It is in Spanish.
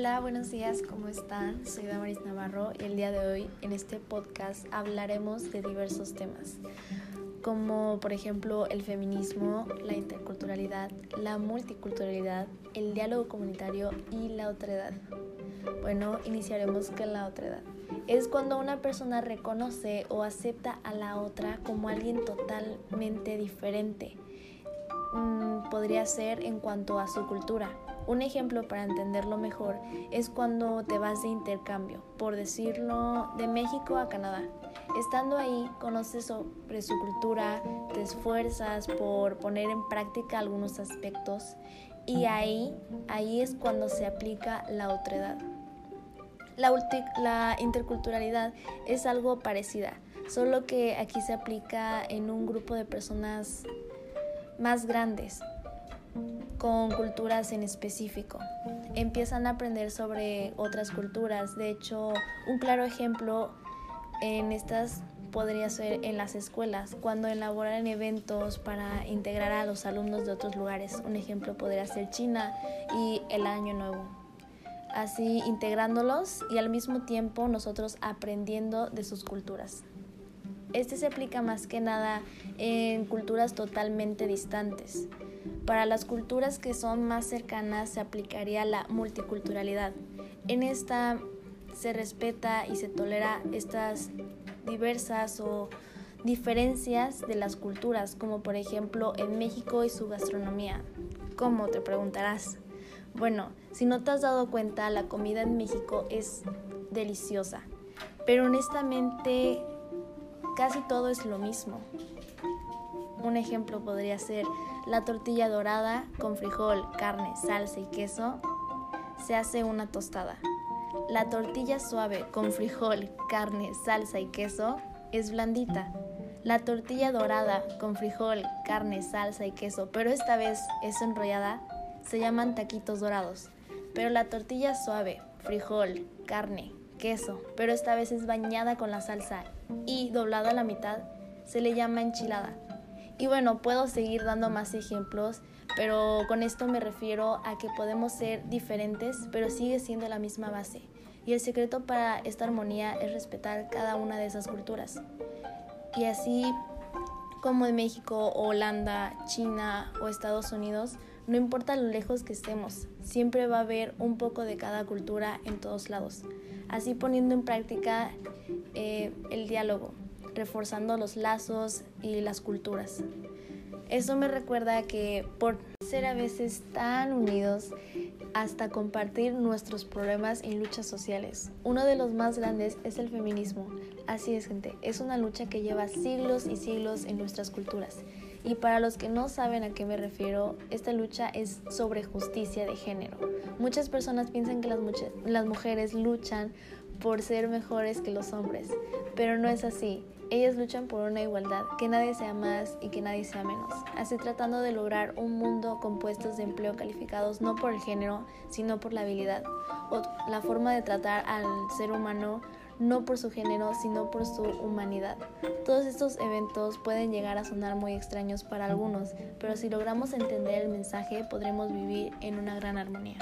buenos días, ¿cómo están? Soy Damaris Navarro y el día de hoy en este podcast hablaremos de diversos temas, como por ejemplo el feminismo, la interculturalidad, la multiculturalidad, el diálogo comunitario y la otredad. Bueno, iniciaremos con la otredad. Es cuando una persona reconoce o acepta a la otra como alguien totalmente diferente. Mm, podría ser en cuanto a su cultura, un ejemplo para entenderlo mejor es cuando te vas de intercambio, por decirlo, de México a Canadá. Estando ahí, conoces sobre su cultura, te esfuerzas por poner en práctica algunos aspectos y ahí, ahí es cuando se aplica la otredad. La, la interculturalidad es algo parecida, solo que aquí se aplica en un grupo de personas más grandes, con culturas en específico. Empiezan a aprender sobre otras culturas. De hecho, un claro ejemplo en estas podría ser en las escuelas, cuando elaboran eventos para integrar a los alumnos de otros lugares. Un ejemplo podría ser China y el Año Nuevo. Así integrándolos y al mismo tiempo nosotros aprendiendo de sus culturas. Este se aplica más que nada en culturas totalmente distantes. Para las culturas que son más cercanas se aplicaría la multiculturalidad. En esta se respeta y se tolera estas diversas o diferencias de las culturas, como por ejemplo en México y su gastronomía. ¿Cómo? Te preguntarás. Bueno, si no te has dado cuenta, la comida en México es deliciosa, pero honestamente casi todo es lo mismo. Un ejemplo podría ser la tortilla dorada con frijol, carne, salsa y queso. Se hace una tostada. La tortilla suave con frijol, carne, salsa y queso es blandita. La tortilla dorada con frijol, carne, salsa y queso, pero esta vez es enrollada, se llaman taquitos dorados. Pero la tortilla suave, frijol, carne, queso, pero esta vez es bañada con la salsa y doblada a la mitad, se le llama enchilada. Y bueno, puedo seguir dando más ejemplos, pero con esto me refiero a que podemos ser diferentes, pero sigue siendo la misma base. Y el secreto para esta armonía es respetar cada una de esas culturas. Y así como en México, Holanda, China o Estados Unidos, no importa lo lejos que estemos, siempre va a haber un poco de cada cultura en todos lados. Así poniendo en práctica eh, el diálogo, reforzando los lazos y las culturas. Eso me recuerda que por ser a veces tan unidos hasta compartir nuestros problemas y luchas sociales. Uno de los más grandes es el feminismo. Así es, gente, es una lucha que lleva siglos y siglos en nuestras culturas. Y para los que no saben a qué me refiero, esta lucha es sobre justicia de género. Muchas personas piensan que las, mujeres luchan por ser mejores que los hombres, pero no es así. Ellas luchan por una igualdad, que nadie sea más y que nadie sea menos, así tratando de lograr un mundo con puestos de empleo calificados no por el género, sino por la habilidad, o la forma de tratar al ser humano no por su género, sino por su humanidad. Todos estos eventos pueden llegar a sonar muy extraños para algunos, pero si logramos entender el mensaje podremos vivir en una gran armonía.